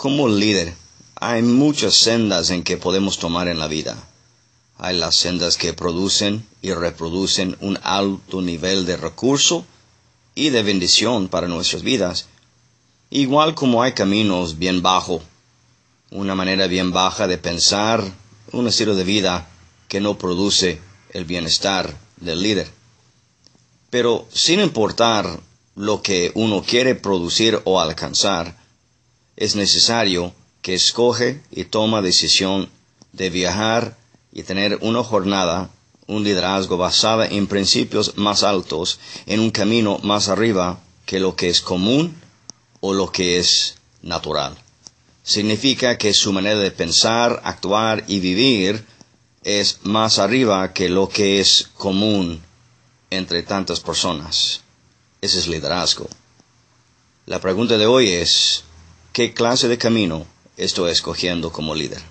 Como líder, hay muchas sendas en que podemos tomar en la vida. Hay las sendas que producen y reproducen un alto nivel de recurso y de bendición para nuestras vidas, igual como hay caminos bien bajo, una manera bien baja de pensar, un estilo de vida que no produce el bienestar del líder. Pero sin importar lo que uno quiere producir o alcanzar, es necesario que escoge y toma decisión de viajar y tener una jornada, un liderazgo basada en principios más altos, en un camino más arriba que lo que es común o lo que es natural. Significa que su manera de pensar, actuar y vivir es más arriba que lo que es común entre tantas personas. Ese es liderazgo. La pregunta de hoy es, ¿qué clase de camino estoy escogiendo como líder?